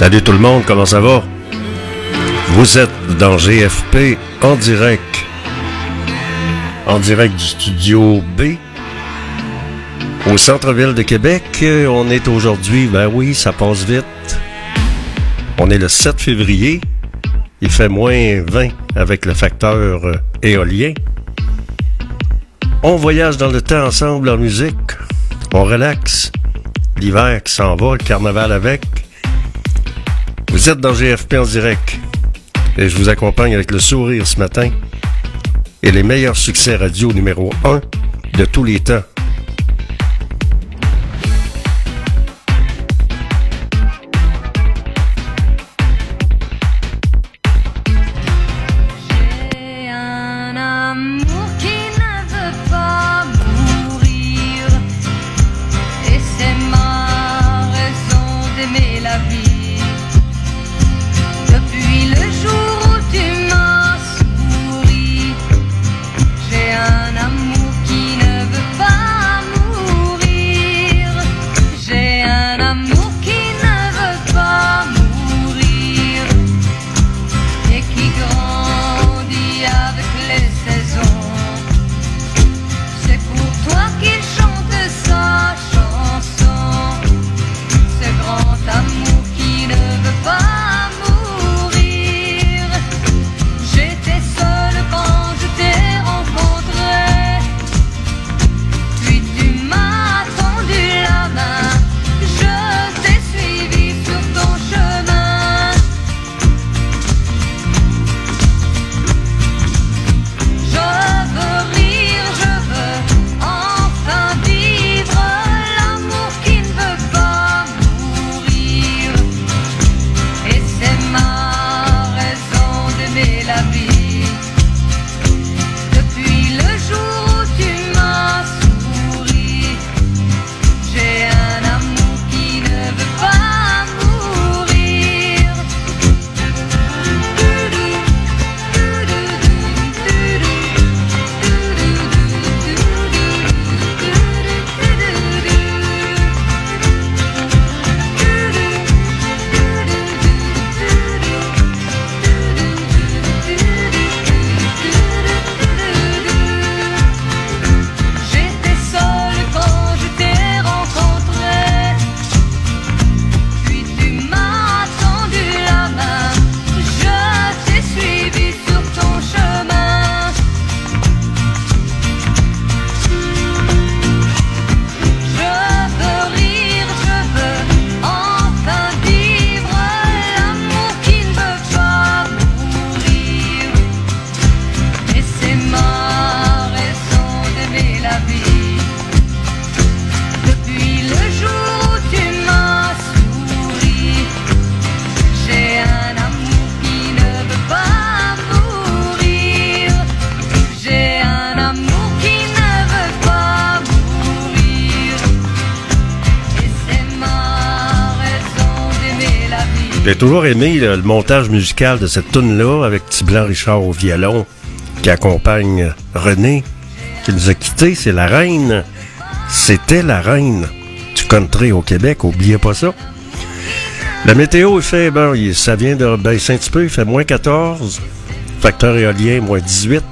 Salut tout le monde, comment ça va? Vous êtes dans GFP en direct. En direct du studio B. Au centre-ville de Québec, on est aujourd'hui, ben oui, ça passe vite. On est le 7 février. Il fait moins 20 avec le facteur euh, éolien. On voyage dans le temps ensemble en musique. On relaxe. L'hiver qui s'en va, le carnaval avec. Vous êtes dans GFP en direct et je vous accompagne avec le sourire ce matin et les meilleurs succès radio numéro 1 de tous les temps. Aimé le montage musical de cette tune-là avec Tiblan Richard au violon qui accompagne René qui nous a quittés. C'est la reine. C'était la reine du country au Québec. Oubliez pas ça. La météo, il fait, ben, ça vient de baisser un petit peu. Il fait moins 14. Facteur éolien, moins 18.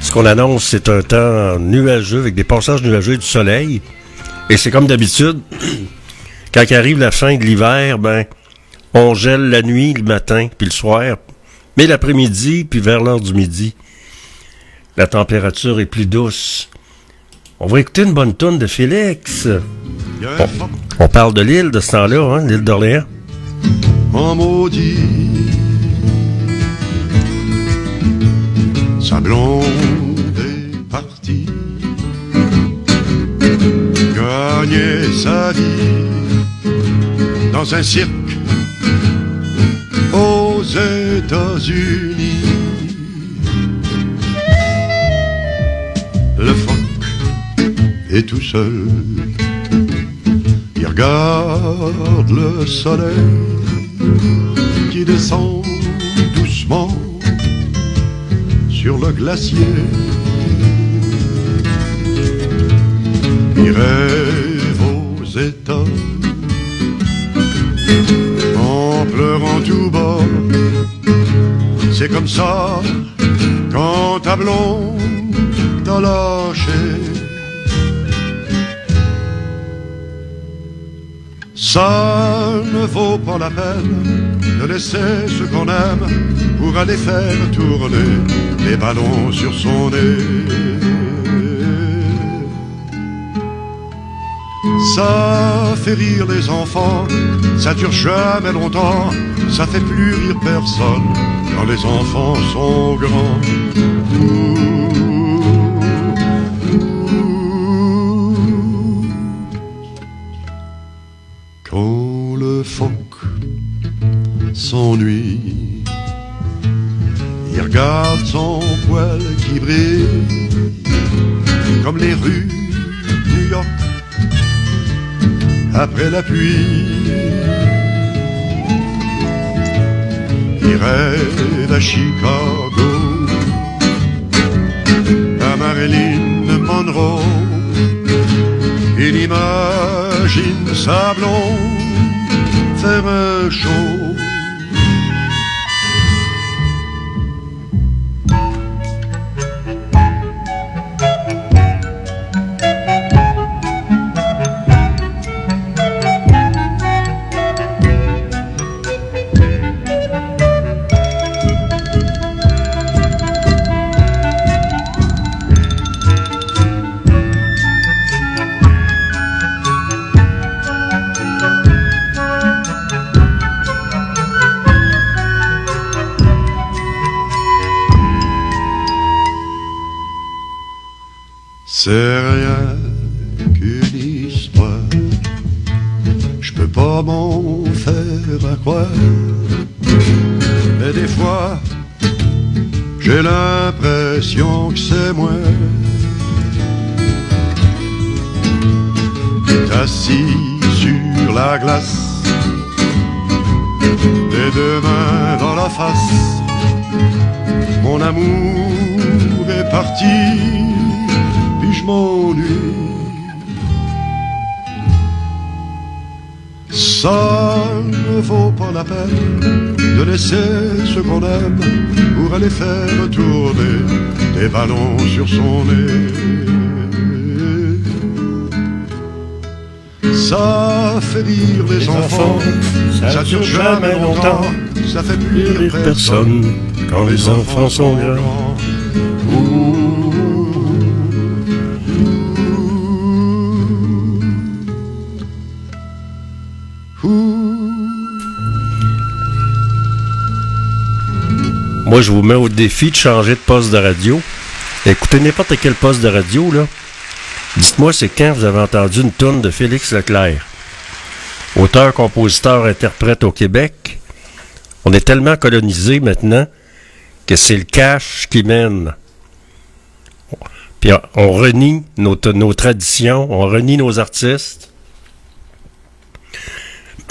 Ce qu'on annonce, c'est un temps nuageux avec des passages nuageux du soleil. Et c'est comme d'habitude, quand arrive la fin de l'hiver, ben, on gèle la nuit, le matin, puis le soir. Mais l'après-midi, puis vers l'heure du midi, la température est plus douce. On va écouter une bonne tonne de Félix. On, parle de l'île de ce temps-là, hein, l'île d'Orléans. En maudit, sa blonde est partie, gagner sa vie dans un cirque aux États-Unis. Le phoque est tout seul, il regarde le soleil qui descend doucement sur le glacier. Aux États tout bord. C'est comme ça quand ta blonde t'a lâché. Ça ne vaut pas la peine de laisser ce qu'on aime pour aller faire tourner les ballons sur son nez. Ça fait rire les enfants, ça dure jamais longtemps, ça fait plus rire personne quand les enfants sont grands. Après la pluie. Rêve à Chicago, à Marilyn Monroe. Il imagine sa blonde faire un. C'est rien qu'une histoire. Je peux pas m'en faire à croire. Mais des fois, j'ai l'impression que c'est moi. assis sur la glace, les deux mains dans la face. Mon amour est parti puis je m'ennuie. Ça ne vaut pas la peine de laisser ce qu'on aime pour aller faire tourner des ballons sur son nez. Ça fait rire les, Les enfants, enfants, ça dure jamais longtemps, ça fait plus personne quand les enfants sont grands. Je vous mets au défi de changer de poste de radio. Écoutez n'importe quel poste de radio, là. Dites-moi, c'est quand vous avez entendu une tourne de Félix Leclerc? Auteur, compositeur, interprète au Québec. On est tellement colonisé maintenant que c'est le cash qui mène. Puis on renie nos traditions, on renie nos artistes.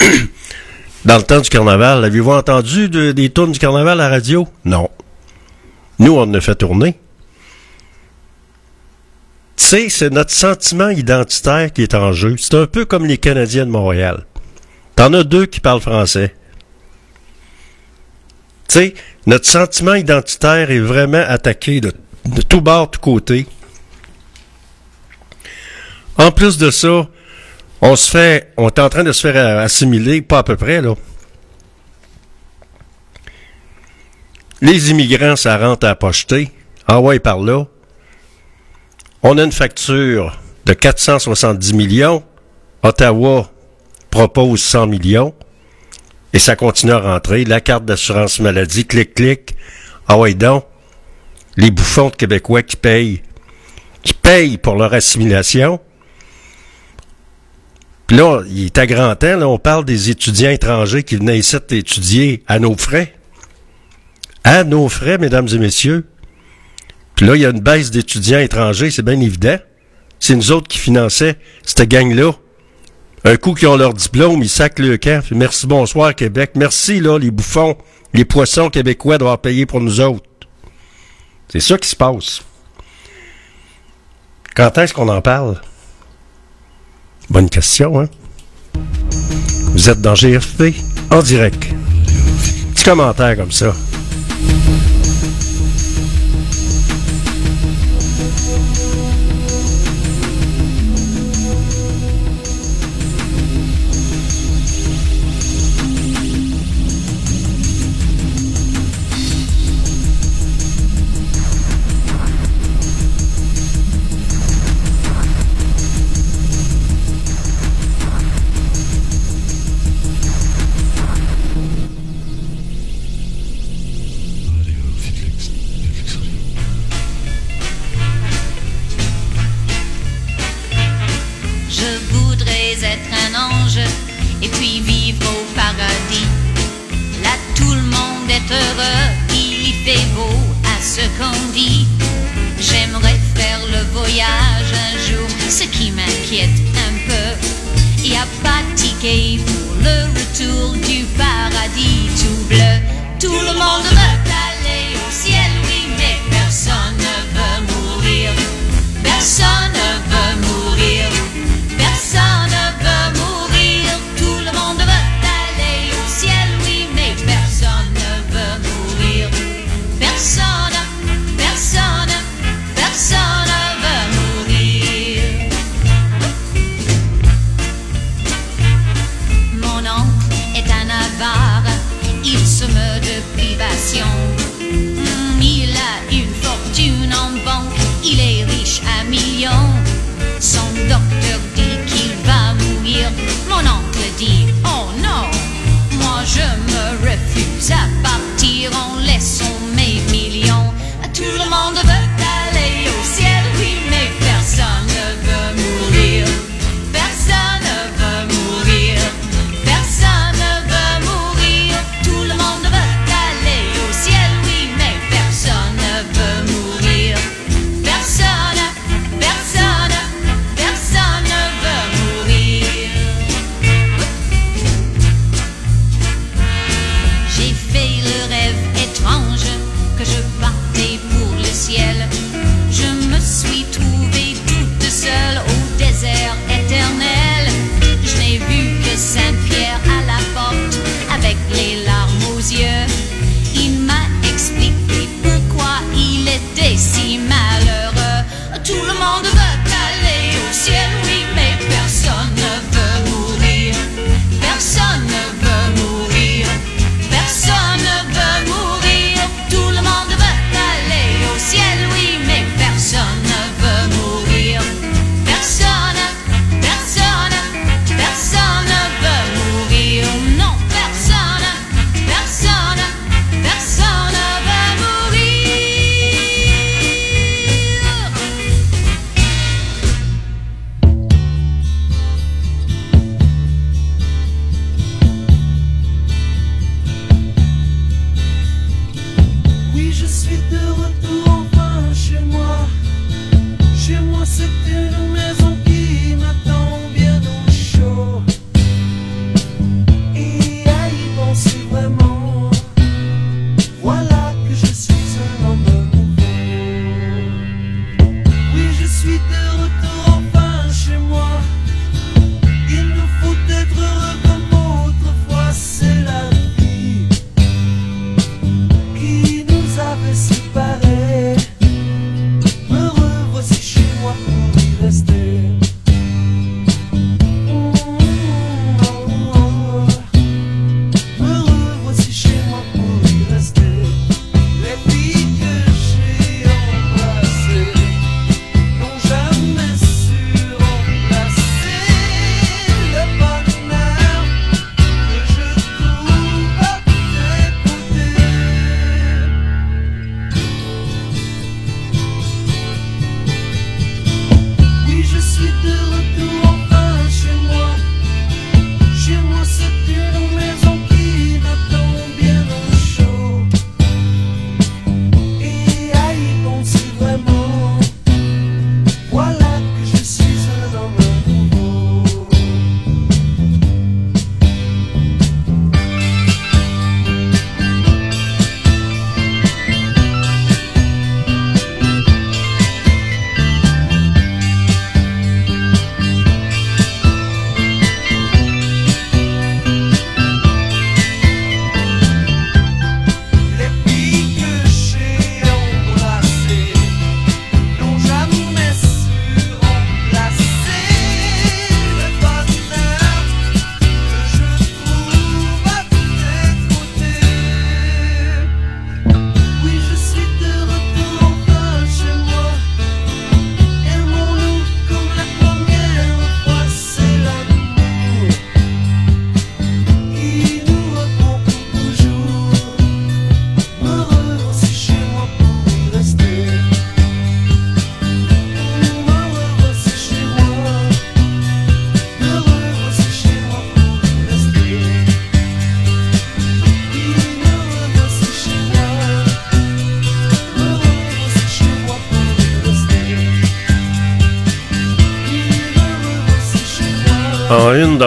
Dans le temps du carnaval, avez-vous entendu de- des tournes du carnaval à la radio? Non. Nous, on a fait tourner. Tu sais, c'est notre sentiment identitaire qui est en jeu. C'est un peu comme les Canadiens de Montréal. T'en as deux qui parlent français. Tu sais, notre sentiment identitaire est vraiment attaqué de, de tout bord, tout côté. En plus de ça, on se fait, on est en train de se faire assimiler, pas à peu près, là. Les immigrants, ça rentre à pocheter. Ah ouais, par là. On a une facture de 470 millions. Ottawa propose 100 millions. Et ça continue à rentrer. La carte d'assurance maladie, clic, clic. Ah ouais, donc. Les bouffons de Québécois qui payent. Qui payent pour leur assimilation. Puis là, il est à grand temps, là, on parle des étudiants étrangers qui venaient ici étudier à nos frais. À nos frais, mesdames et messieurs. Puis là, il y a une baisse d'étudiants étrangers, c'est bien évident. C'est nous autres qui finançaient cette gang-là. Un coup qu'ils ont leur diplôme, ils sacent le camp. Merci, bonsoir, Québec. Merci, là, les bouffons, les poissons québécois doivent payer pour nous autres. C'est ça qui se passe. Quand est-ce qu'on en parle? Bonne question, hein? Vous êtes dans GFP en direct. Petit commentaire comme ça.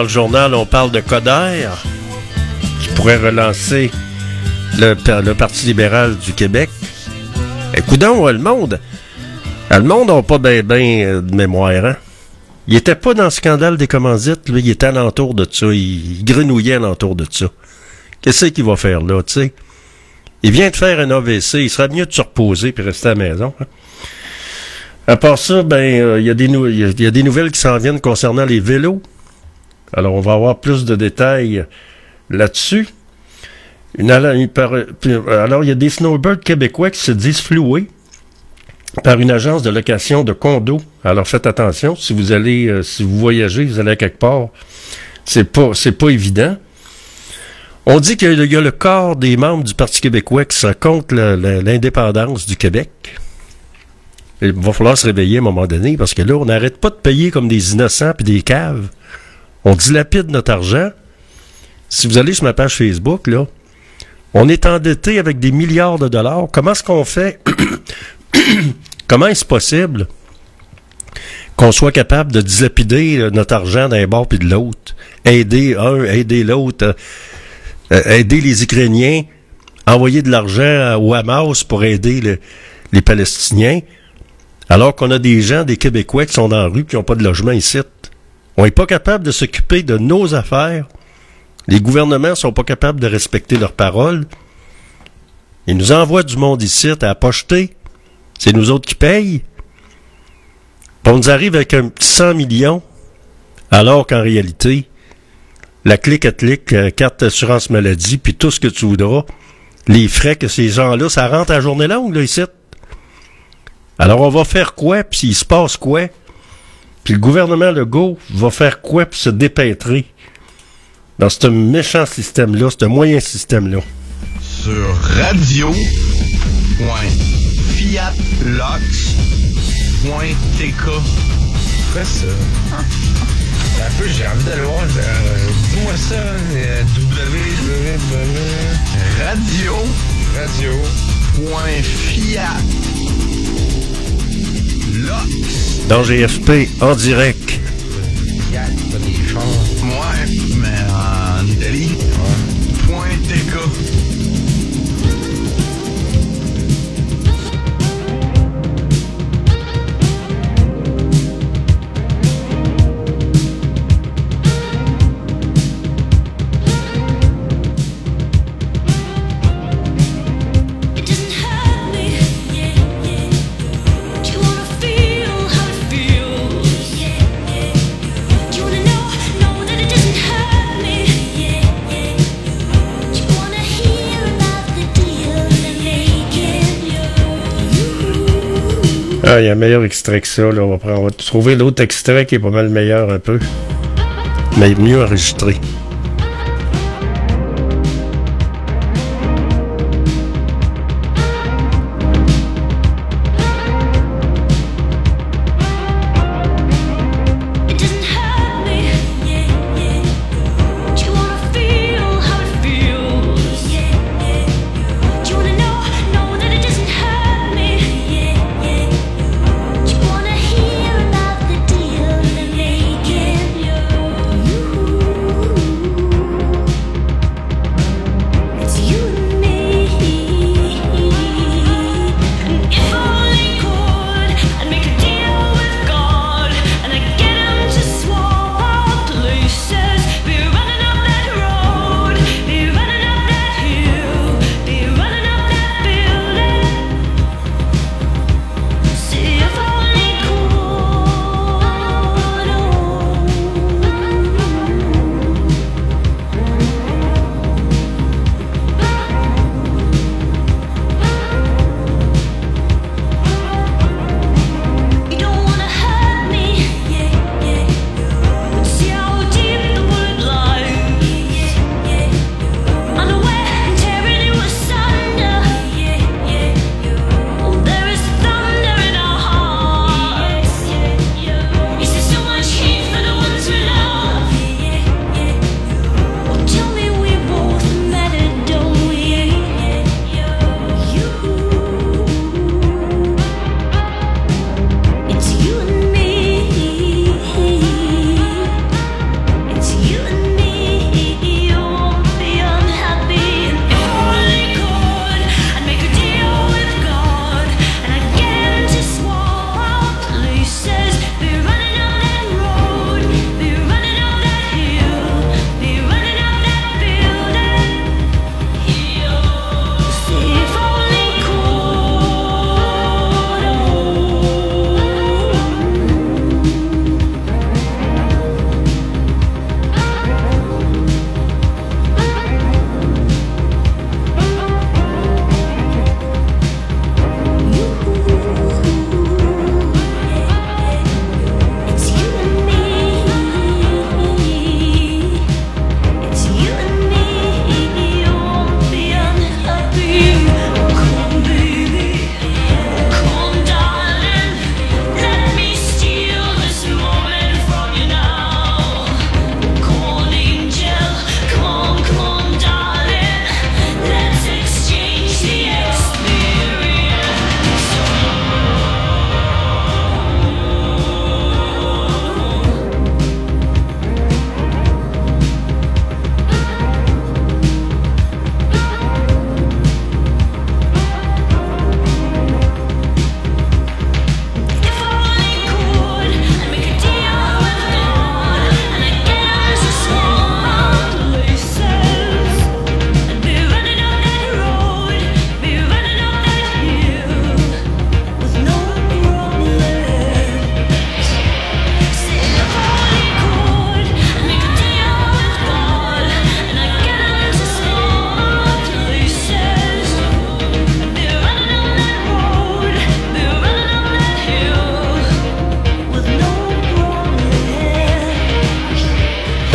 Le journal, on parle de Coder, qui pourrait relancer le, Parti libéral du Québec. Écoutons, le monde, le monde n'a pas bien ben de mémoire, hein? Il était pas dans le scandale des commandites, lui, il était alentour de ça, il, il grenouillait alentour de ça. Qu'est-ce qu'il va faire là, tu sais? Il vient de faire un AVC, il serait mieux de se reposer puis rester à la maison. Hein? À part ça, ben, il a des y a des nouvelles qui s'en viennent concernant les vélos. Alors, on va avoir plus de détails là-dessus. alors, il y a des snowbirds québécois qui se disent floués par une agence de location de condos. Alors, faites attention. Si vous allez, euh, si vous voyagez, vous allez à quelque part, c'est pas, pas évident. On dit qu'il y a le corps des membres du Parti québécois qui sont contre l'indépendance du Québec. Il va falloir se réveiller à un moment donné parce que là, on n'arrête pas de payer comme des innocents puis des caves. On dilapide notre argent. Si vous allez sur ma page Facebook, là, on est endetté avec des milliards de dollars. Comment est-ce qu'on fait? Comment est-ce possible qu'on soit capable de dilapider notre argent d'un bord puis de l'autre? Aider un, aider l'autre, euh, euh, aider les Ukrainiens, envoyer de l'argent au Hamas pour aider les Palestiniens, alors qu'on a des gens, des Québécois qui sont dans la rue qui n'ont pas de logement ici. On n'est pas capable de s'occuper de nos affaires. Les gouvernements sont pas capables de respecter leurs paroles. Ils nous envoient du monde ici à pocheter. C'est nous autres qui payent. on nous arrive avec un petit 100 millions, alors qu'en réalité, la clique à clic, euh, carte d'assurance maladie, puis tout ce que tu voudras, les frais que ces gens-là, ça rentre à journée longue, là, ici. Alors, on va faire quoi, puis s'il se passe quoi? Puis le gouvernement Legault va faire quoi pour se dépêtrer dans ce méchant système-là, ce moyen système-là? Sur radio.fiatlox.tk Quoi ça? Un peu, j'ai envie d'aller voir. Euh, Dis-moi ça, euh, www. Radio. Radio.fiat. Dans GFP, en direct. Moi, mais en Italie. Point TK. Ah, il y a un meilleur extrait que ça. Là. On, va trouver l'autre extrait qui est pas mal meilleur un peu. Mais mieux enregistré.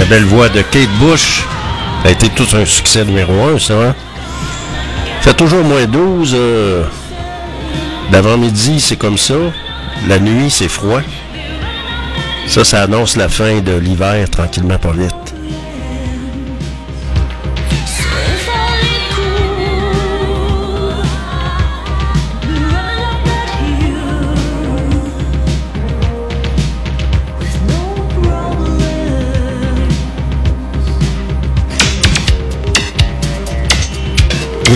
belle voix de Kate Bush. A été tout un succès numéro un, ça. Hein? Fait toujours moins 12. L'avant-midi, euh, c'est comme ça. La nuit, c'est froid. Ça, ça annonce la fin de l'hiver tranquillement pas vite.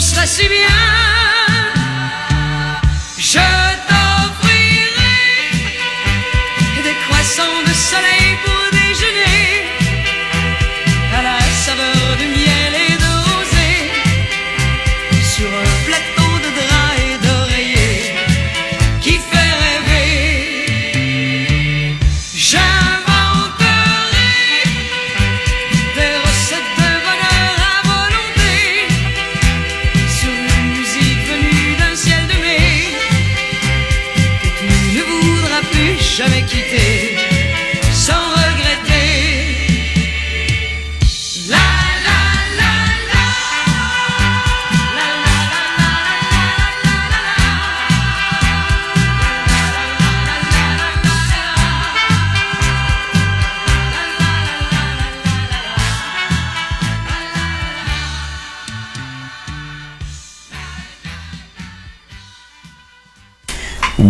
On sera si bien.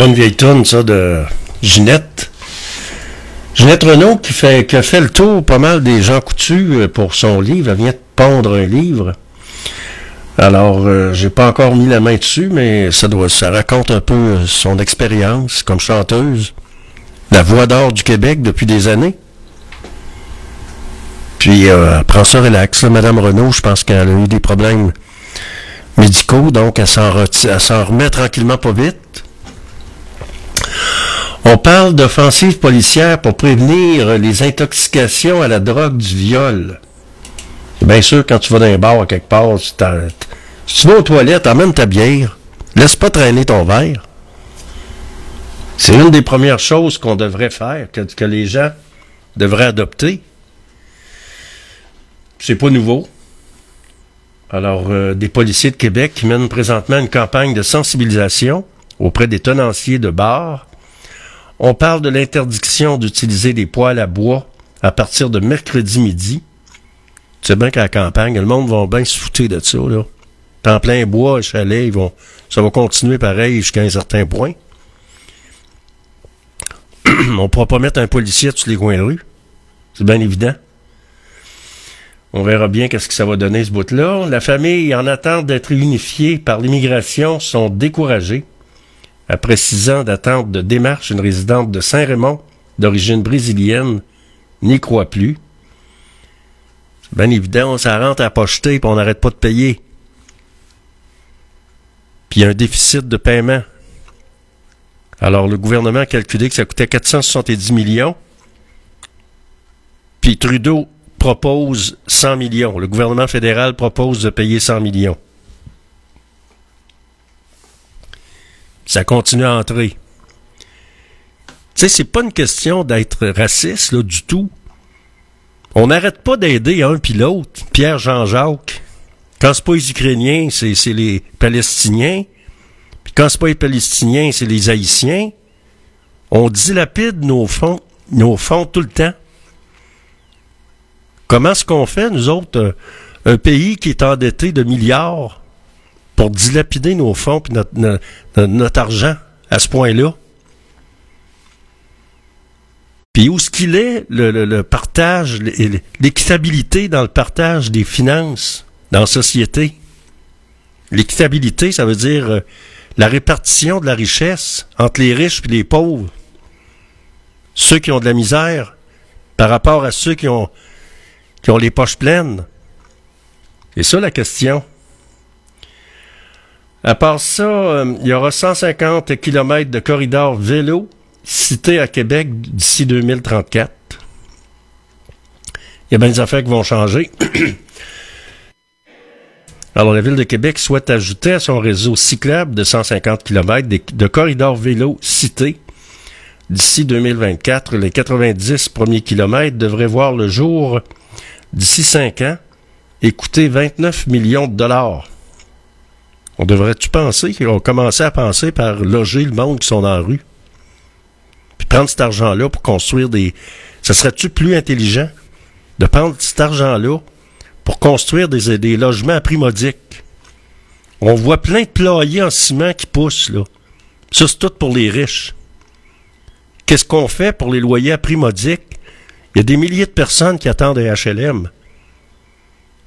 Bonne vieille tonne, ça, de Ginette. Ginette Renault qui fait qui a fait le tour pas mal des gens coutus euh, pour son livre. Elle vient de pondre un livre. Alors, euh, j'ai pas encore mis la main dessus, mais ça doit ça raconte un peu euh, son expérience comme chanteuse. La voix d'or du Québec depuis des années. Puis euh, elle prend ça relax. Madame Renault, je pense qu'elle a eu des problèmes médicaux, donc elle s'en remet tranquillement pas vite. On parle d'offensive policière pour prévenir les intoxications à la drogue du viol. Bien sûr, quand tu vas dans un bar à quelque part, tu si tu vas aux toilettes, emmène ta bière. Laisse pas traîner ton verre. C'est une des premières choses qu'on devrait faire, que, que les gens devraient adopter. C'est pas nouveau. Alors, euh, des policiers de Québec qui mènent présentement une campagne de sensibilisation auprès des tenanciers de bars. On parle de l'interdiction d'utiliser des poêles à bois à partir de mercredi midi. Tu sais bien qu'à la campagne, le monde va bien se foutre de ça, là. En plein bois, chalet, ils vont, ça va continuer pareil jusqu'à un certain point. On pourra pas mettre un policier sur les coins de rue. C'est bien évident. On verra bien qu'est-ce que ça va donner ce bout-là. La famille, en attente d'être unifiée par l'immigration, sont découragés. Après six ans d'attente de démarche, une résidente de Saint-Raymond, d'origine brésilienne, n'y croit plus. Bien évident, ça rentre à pocheter et on n'arrête pas de payer. Puis il y a un déficit de paiement. Alors le gouvernement a calculé que ça coûtait 470 millions. Puis Trudeau propose 100 millions. Le gouvernement fédéral propose de payer 100 millions. Ça continue à entrer. Tu sais, c'est pas une question d'être raciste, là, du tout. On n'arrête pas d'aider un puis l'autre. Pierre Jean-Jacques. Quand c'est pas les Ukrainiens, c'est, les Palestiniens. Puis quand c'est pas les Palestiniens, c'est les Haïtiens. On dilapide nos fonds, nos fonds tout le temps. Comment est-ce qu'on fait, nous autres, un, un pays qui est endetté de milliards? Pour dilapider nos fonds et notre, notre, argent à ce point-là? Puis où est-ce qu'il est, le, le- partage, l'équitabilité dans le partage des finances dans la société? L'équitabilité, ça veut dire euh, la répartition de la richesse entre les riches et les pauvres. Ceux qui ont de la misère par rapport à ceux qui ont, qui ont les poches pleines. C'est ça la question. À part ça, euh, il y aura 150 km de corridors vélo cités à Québec d'ici 2034. Il y a bien des affaires qui vont changer. Alors, la Ville de Québec souhaite ajouter à son réseau cyclable de 150 km de, de corridors vélo cités. D'ici 2024, les 90 premiers kilomètres devraient voir le jour d'ici 5 ans et coûter 29 millions de dollars. On devrait-tu penser vont commencer à penser par loger le monde qui sont dans rue? Puis prendre cet argent-là pour construire des... Ça serait-tu plus intelligent de prendre cet argent-là pour construire des, des logements à prix modique? On voit plein de ployers en ciment qui poussent, là. Ça, c'est tout pour les riches. qu'est-ce qu'on fait pour les loyers à prix modique? Il y a des milliers de personnes qui attendent des HLM.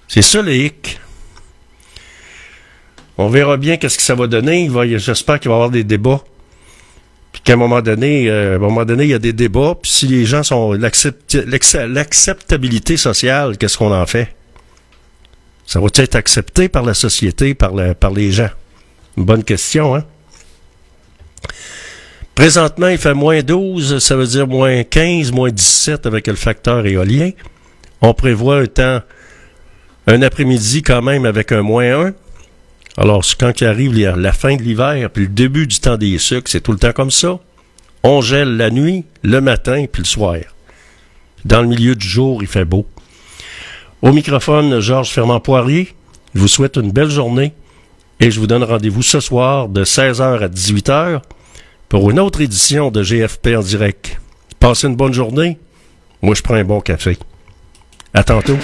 C'est ça. On verra bien qu'est-ce que ça va donner. J'espère qu'il va y avoir des débats. Puis qu'à un moment donné, euh, à un moment donné, il y a des débats. Puis si les gens sont l'accept- l'acce- l'acceptabilité sociale, qu'est-ce qu'on en fait? Ça va être accepté par la société, par, les gens? Bonne question, hein? Présentement, il fait moins 12, ça veut dire moins 15, moins 17 avec le facteur éolien. On prévoit un temps, un après-midi quand même avec un moins 1. Alors, quand il arrive la fin de l'hiver, puis le début du temps des sucres, c'est tout le temps comme ça. On gèle la nuit, le matin, puis le soir. Dans le milieu du jour, il fait beau. Au microphone, Georges Fermand-Poirier, je vous souhaite une belle journée et je vous donne rendez-vous ce soir de 16h à 18h pour une autre édition de GFP en direct. Passez une bonne journée. Moi, je prends un bon café. À tantôt.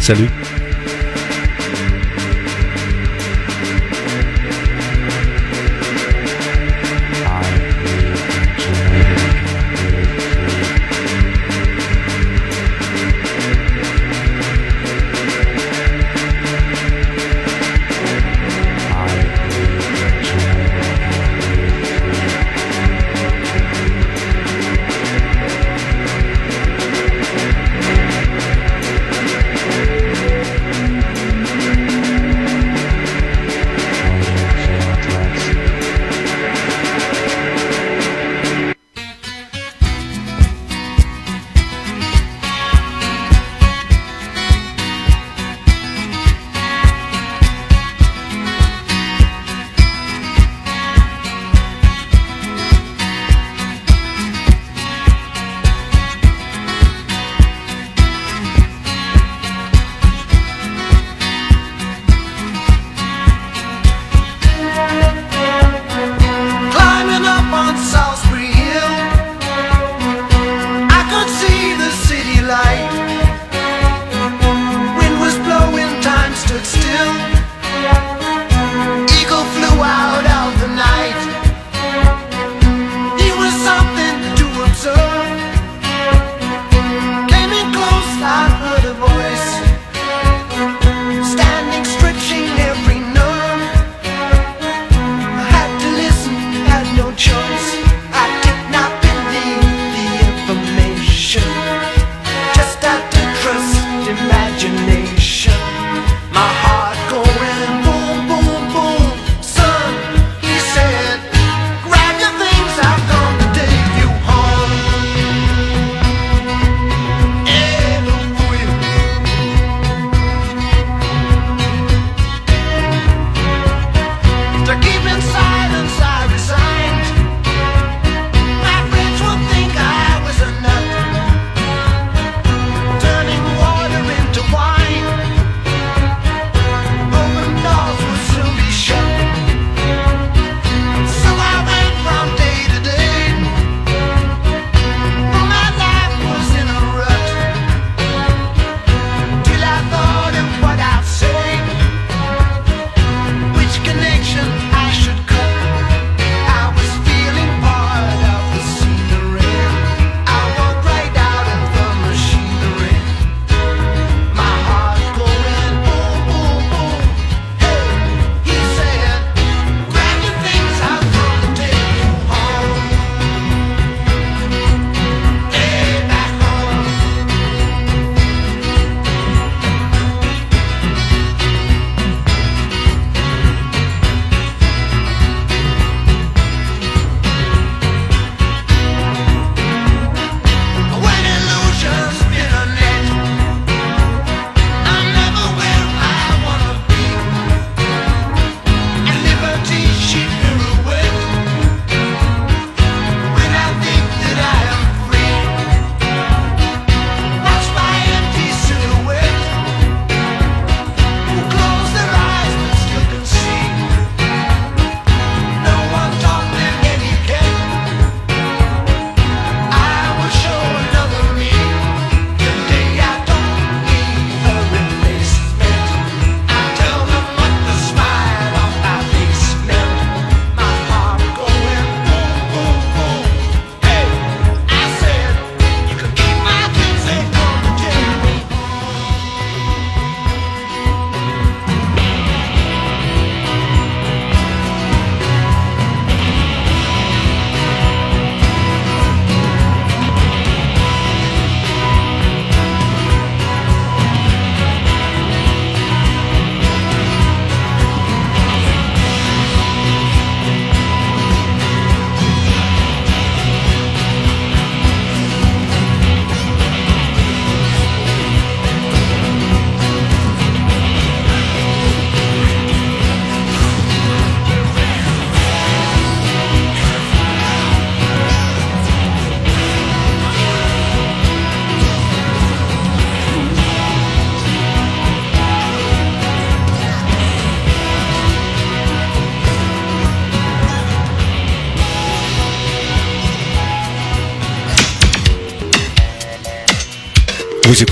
Salut.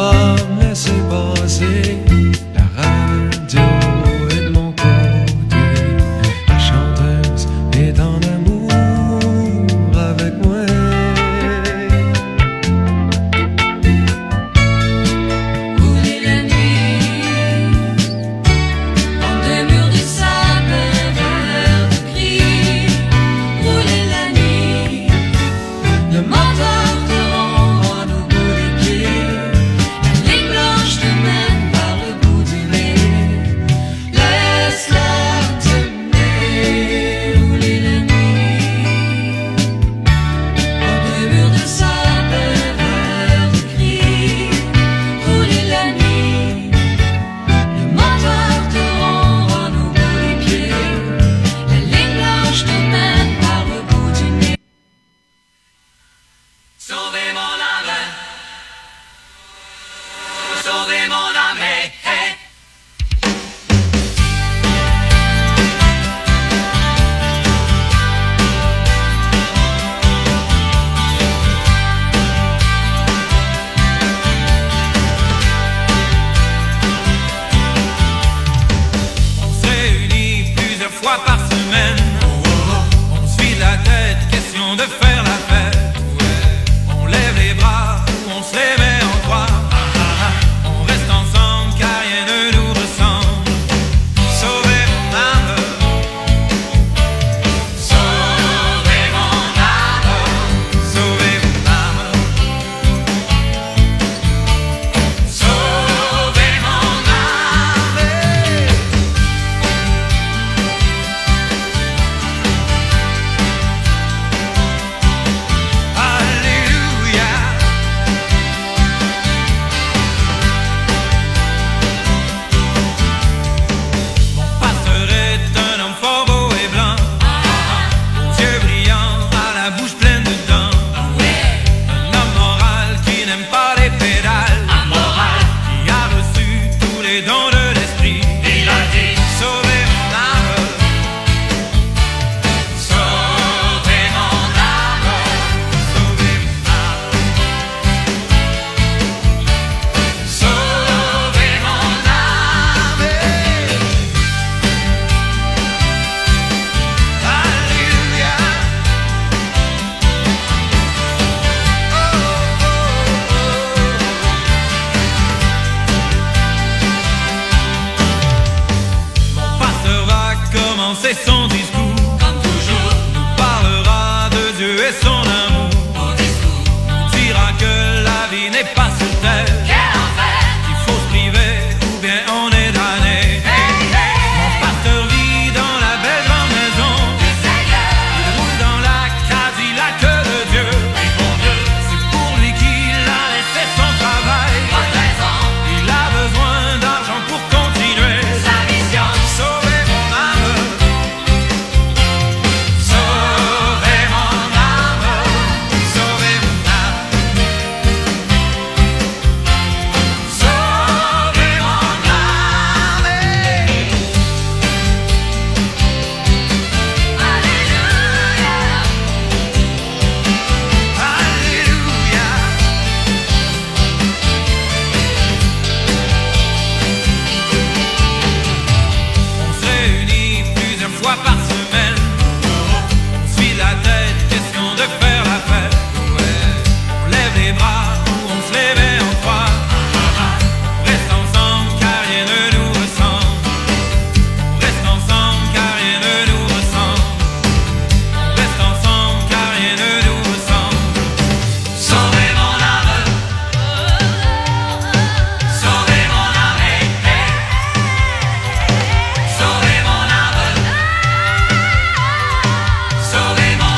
âme laissez passer